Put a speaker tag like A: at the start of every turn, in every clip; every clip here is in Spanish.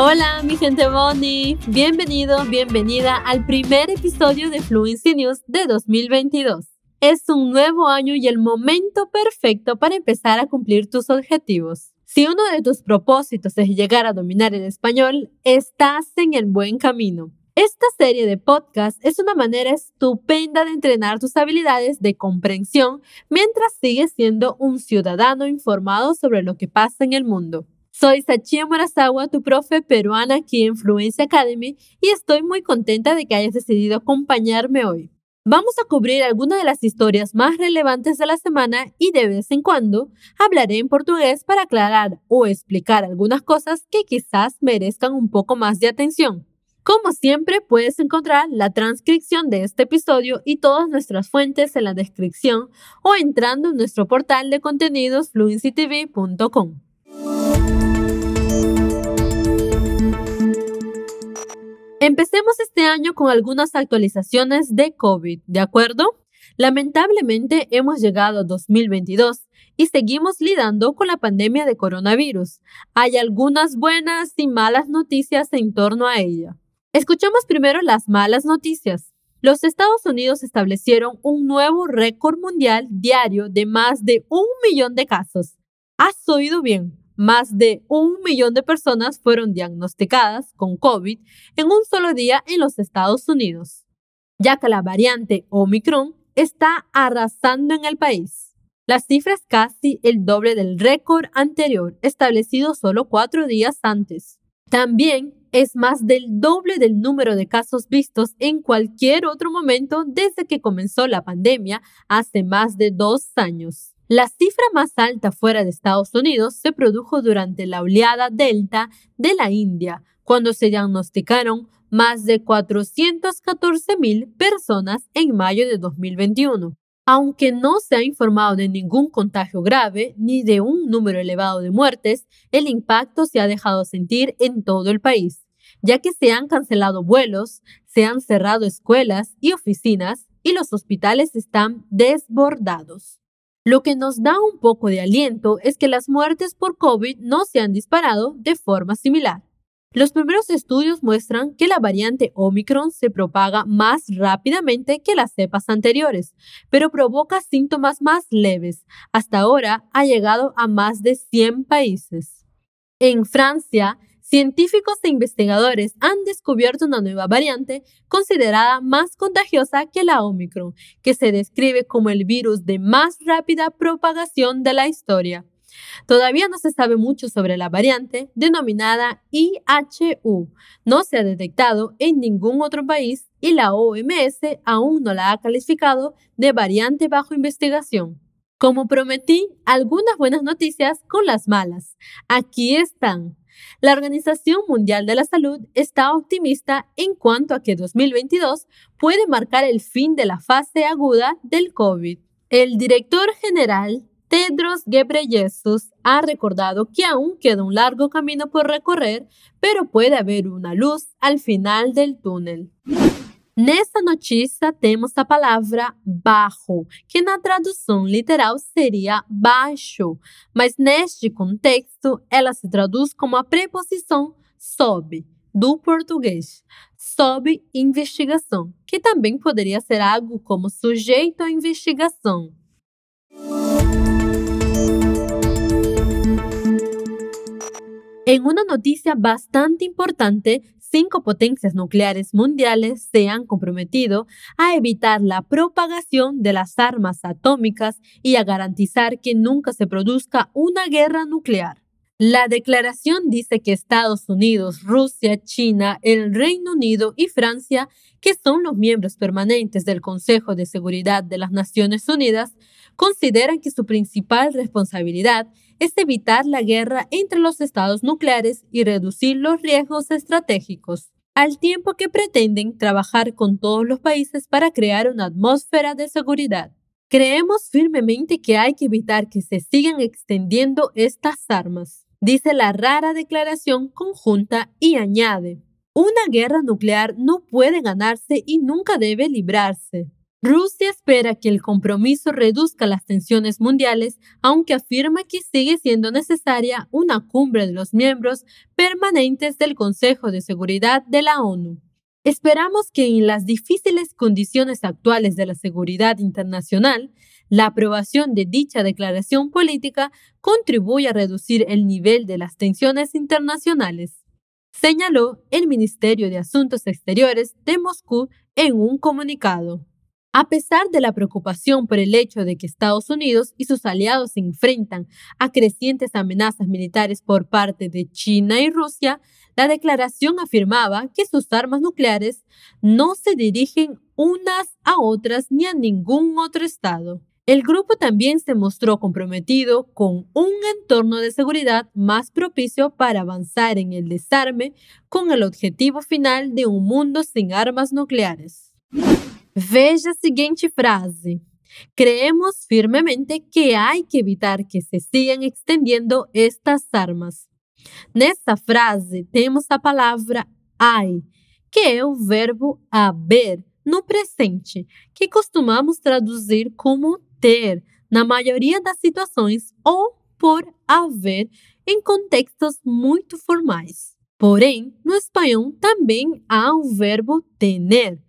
A: Hola, mi gente Bonnie. Bienvenido, bienvenida al primer episodio de Fluency News de 2022. Es un nuevo año y el momento perfecto para empezar a cumplir tus objetivos. Si uno de tus propósitos es llegar a dominar el español, estás en el buen camino. Esta serie de podcasts es una manera estupenda de entrenar tus habilidades de comprensión mientras sigues siendo un ciudadano informado sobre lo que pasa en el mundo. Soy Sachia Morazawa, tu profe peruana aquí en Fluency Academy y estoy muy contenta de que hayas decidido acompañarme hoy. Vamos a cubrir algunas de las historias más relevantes de la semana y de vez en cuando hablaré en portugués para aclarar o explicar algunas cosas que quizás merezcan un poco más de atención. Como siempre, puedes encontrar la transcripción de este episodio y todas nuestras fuentes en la descripción o entrando en nuestro portal de contenidos fluencytv.com. Empecemos este año con algunas actualizaciones de COVID, ¿de acuerdo? Lamentablemente hemos llegado a 2022 y seguimos lidiando con la pandemia de coronavirus. Hay algunas buenas y malas noticias en torno a ella. Escuchemos primero las malas noticias. Los Estados Unidos establecieron un nuevo récord mundial diario de más de un millón de casos. ¿Has oído bien? Más de un millón de personas fueron diagnosticadas con COVID en un solo día en los Estados Unidos, ya que la variante Omicron está arrasando en el país. La cifra es casi el doble del récord anterior, establecido solo cuatro días antes. También es más del doble del número de casos vistos en cualquier otro momento desde que comenzó la pandemia hace más de dos años. La cifra más alta fuera de Estados Unidos se produjo durante la oleada Delta de la India, cuando se diagnosticaron más de 414.000 personas en mayo de 2021. Aunque no se ha informado de ningún contagio grave ni de un número elevado de muertes, el impacto se ha dejado sentir en todo el país, ya que se han cancelado vuelos, se han cerrado escuelas y oficinas y los hospitales están desbordados. Lo que nos da un poco de aliento es que las muertes por COVID no se han disparado de forma similar. Los primeros estudios muestran que la variante Omicron se propaga más rápidamente que las cepas anteriores, pero provoca síntomas más leves. Hasta ahora ha llegado a más de 100 países. En Francia, científicos e investigadores han descubierto una nueva variante considerada más contagiosa que la Omicron, que se describe como el virus de más rápida propagación de la historia. Todavía no se sabe mucho sobre la variante denominada IHU. No se ha detectado en ningún otro país y la OMS aún no la ha calificado de variante bajo investigación. Como prometí, algunas buenas noticias con las malas. Aquí están. La Organización Mundial de la Salud está optimista en cuanto a que 2022 puede marcar el fin de la fase aguda del COVID. El director general Tedros Ghebreyesus ha recordado que aún queda un largo camino por recorrer, pero puede haber una luz al final del túnel. Nessa notícia temos a palavra bajo, que na tradução literal seria baixo, mas neste contexto ela se traduz como a preposição sob, do português, sob investigação, que também poderia ser algo como sujeito à investigação. En una noticia bastante importante, cinco potencias nucleares mundiales se han comprometido a evitar la propagación de las armas atómicas y a garantizar que nunca se produzca una guerra nuclear. La declaración dice que Estados Unidos, Rusia, China, el Reino Unido y Francia, que son los miembros permanentes del Consejo de Seguridad de las Naciones Unidas, consideran que su principal responsabilidad es evitar la guerra entre los estados nucleares y reducir los riesgos estratégicos, al tiempo que pretenden trabajar con todos los países para crear una atmósfera de seguridad. Creemos firmemente que hay que evitar que se sigan extendiendo estas armas, dice la rara declaración conjunta y añade, una guerra nuclear no puede ganarse y nunca debe librarse. Rusia espera que el compromiso reduzca las tensiones mundiales, aunque afirma que sigue siendo necesaria una cumbre de los miembros permanentes del Consejo de Seguridad de la ONU. Esperamos que en las difíciles condiciones actuales de la seguridad internacional, la aprobación de dicha declaración política contribuya a reducir el nivel de las tensiones internacionales, señaló el Ministerio de Asuntos Exteriores de Moscú en un comunicado. A pesar de la preocupación por el hecho de que Estados Unidos y sus aliados se enfrentan a crecientes amenazas militares por parte de China y Rusia, la declaración afirmaba que sus armas nucleares no se dirigen unas a otras ni a ningún otro Estado. El grupo también se mostró comprometido con un entorno de seguridad más propicio para avanzar en el desarme con el objetivo final de un mundo sin armas nucleares. Veja a seguinte frase. Creemos firmemente que hay que evitar que se sigan extendiendo estas armas. Nessa frase temos a palavra hay, que é o verbo haber no presente, que costumamos traduzir como ter na maioria das situações ou por haver em contextos muito formais. Porém, no espanhol também há o verbo tener,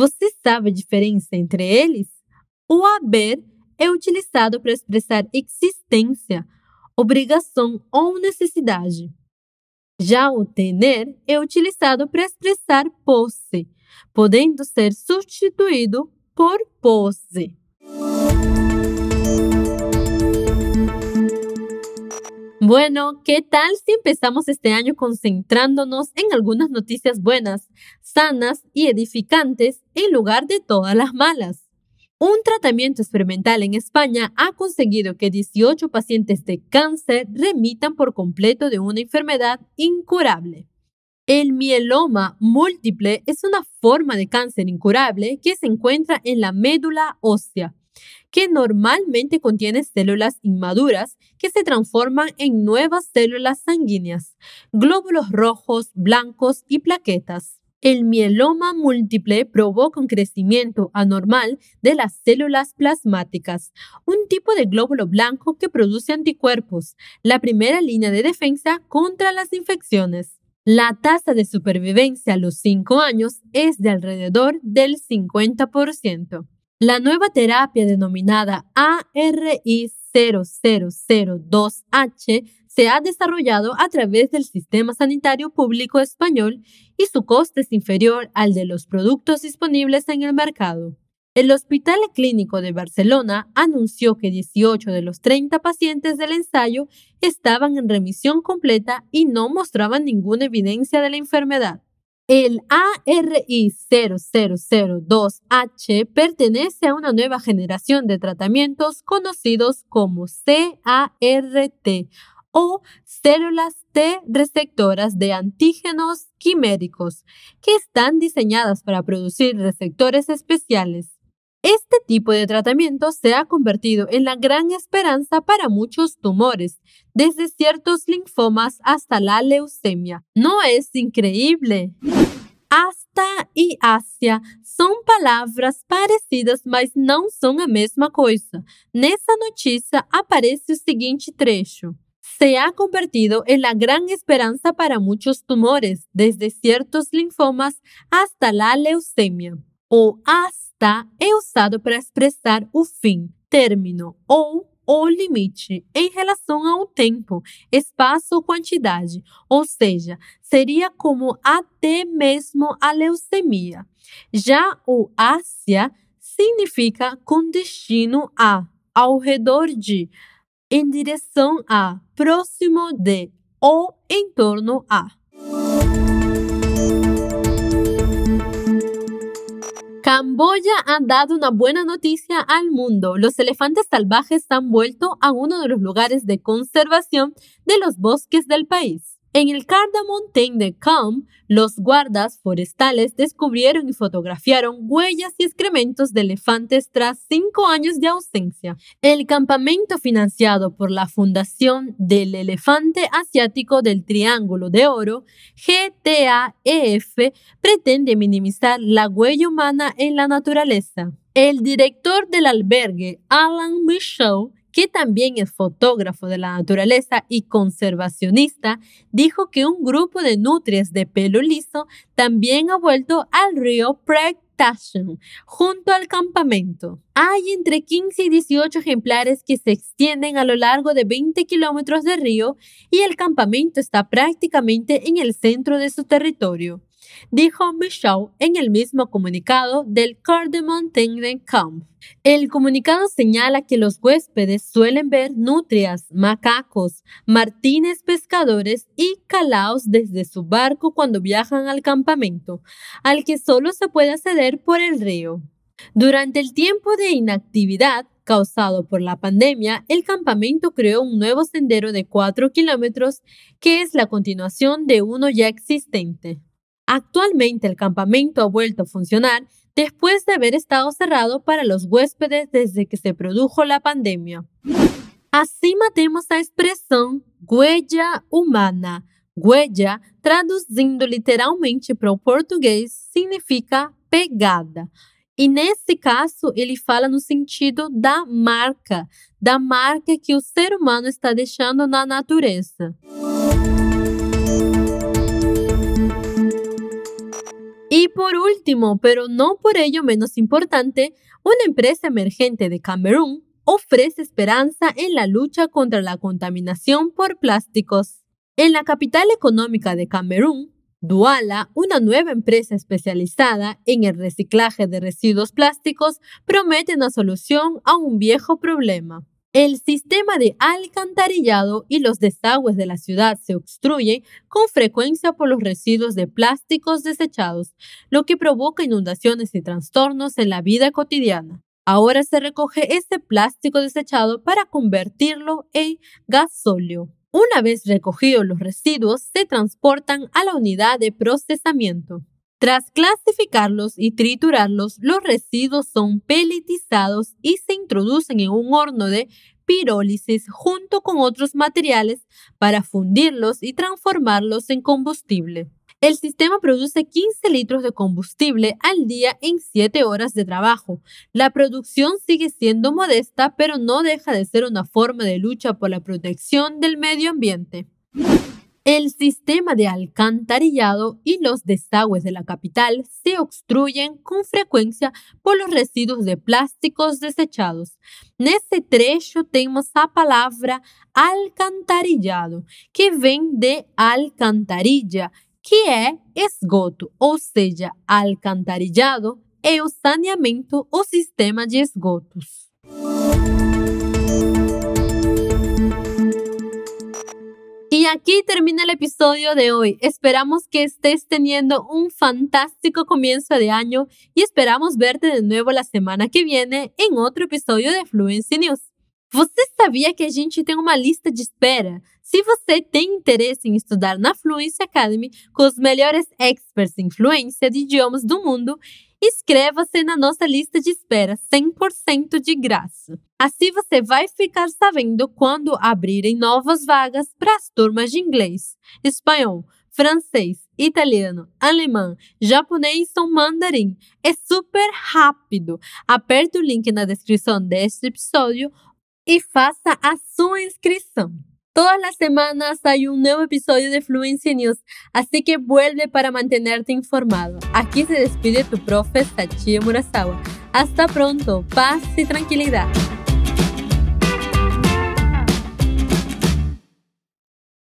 A: Você sabe a diferença entre eles? O haver é utilizado para expressar existência, obrigação ou necessidade. Já o tener é utilizado para expressar posse, podendo ser substituído por pose. Bueno, ¿qué tal si empezamos este año concentrándonos en algunas noticias buenas, sanas y edificantes en lugar de todas las malas? Un tratamiento experimental en España ha conseguido que 18 pacientes de cáncer remitan por completo de una enfermedad incurable. El mieloma múltiple es una forma de cáncer incurable que se encuentra en la médula ósea que normalmente contiene células inmaduras que se transforman en nuevas células sanguíneas, glóbulos rojos, blancos y plaquetas. El mieloma múltiple provoca un crecimiento anormal de las células plasmáticas, un tipo de glóbulo blanco que produce anticuerpos, la primera línea de defensa contra las infecciones. La tasa de supervivencia a los 5 años es de alrededor del 50%. La nueva terapia denominada ARI0002H se ha desarrollado a través del Sistema Sanitario Público Español y su coste es inferior al de los productos disponibles en el mercado. El Hospital Clínico de Barcelona anunció que 18 de los 30 pacientes del ensayo estaban en remisión completa y no mostraban ninguna evidencia de la enfermedad. El ARI0002H pertenece a una nueva generación de tratamientos conocidos como CART o células T receptoras de antígenos quiméricos, que están diseñadas para producir receptores especiales. Este tipo de tratamiento se ha convertido en la gran esperanza para muchos tumores, desde ciertos linfomas hasta la leucemia. ¿No es increíble? Hasta y Asia son palabras parecidas, mas não são a mesma coisa. Nessa notícia aparece o seguinte trecho. Se ha convertido en la gran esperanza para muchos tumores, desde ciertos linfomas hasta la leucemia. O hasta é usado para expressar o fim, término ou o limite em relação ao tempo, espaço ou quantidade, ou seja, seria como até mesmo a leucemia. Já o Ásia significa com destino a, ao redor de, em direção a, próximo de ou em torno a. Camboya ha dado una buena noticia al mundo. Los elefantes salvajes han vuelto a uno de los lugares de conservación de los bosques del país. En el Calm, los guardas forestales descubrieron y fotografiaron huellas y excrementos de elefantes tras cinco años de ausencia. El campamento financiado por la Fundación del Elefante Asiático del Triángulo de Oro, GTAEF, pretende minimizar la huella humana en la naturaleza. El director del albergue, Alan Michaud, que también es fotógrafo de la naturaleza y conservacionista, dijo que un grupo de nutrias de pelo liso también ha vuelto al río Tashan, junto al campamento. Hay entre 15 y 18 ejemplares que se extienden a lo largo de 20 kilómetros de río y el campamento está prácticamente en el centro de su territorio dijo Michaud en el mismo comunicado del Cardamom Camp. El comunicado señala que los huéspedes suelen ver nutrias, macacos, martines pescadores y calaos desde su barco cuando viajan al campamento, al que solo se puede acceder por el río. Durante el tiempo de inactividad causado por la pandemia, el campamento creó un nuevo sendero de 4 kilómetros que es la continuación de uno ya existente. Actualmente el campamento ha vuelto a funcionar después de haber estado cerrado para los huéspedes desde que se produjo la pandemia. Así matemos a expresión huella humana. Huella, traduzindo literalmente para o português, significa pegada. E nesse caso, ele fala no sentido da marca, da marca que o ser humano está deixando na natureza. Y por último, pero no por ello menos importante, una empresa emergente de Camerún ofrece esperanza en la lucha contra la contaminación por plásticos. En la capital económica de Camerún, Duala, una nueva empresa especializada en el reciclaje de residuos plásticos, promete una solución a un viejo problema. El sistema de alcantarillado y los desagües de la ciudad se obstruyen con frecuencia por los residuos de plásticos desechados, lo que provoca inundaciones y trastornos en la vida cotidiana. Ahora se recoge este plástico desechado para convertirlo en gasóleo. Una vez recogidos los residuos, se transportan a la unidad de procesamiento. Tras clasificarlos y triturarlos, los residuos son peletizados y se introducen en un horno de pirólisis junto con otros materiales para fundirlos y transformarlos en combustible. El sistema produce 15 litros de combustible al día en 7 horas de trabajo. La producción sigue siendo modesta, pero no deja de ser una forma de lucha por la protección del medio ambiente. El sistema de alcantarillado y los desagües de la capital se obstruyen con frecuencia por los residuos de plásticos desechados. Nesse trecho temos a palavra alcantarillado, que vem de alcantarilla, que é esgoto, ou seja, alcantarillado é o saneamento ou sistema de esgotos. Y aquí termina el episodio de hoy. Esperamos que estés teniendo un fantástico comienzo de año y esperamos verte de nuevo la semana que viene en otro episodio de Fluency News. Você sabia que a gente tem uma lista de espera? Se você tem interesse em estudar na Fluency Academy com os melhores experts em fluência de idiomas do mundo, inscreva-se na nossa lista de espera 100% de graça. Assim você vai ficar sabendo quando abrirem novas vagas para as turmas de inglês, espanhol, francês, italiano, alemão, japonês ou mandarim. É super rápido. Aperte o link na descrição deste episódio y faça a su inscripción. Todas las semanas hay un nuevo episodio de Fluency News, así que vuelve para mantenerte informado. Aquí se despide tu profe Sachie Murasawa. Hasta pronto, paz y tranquilidad.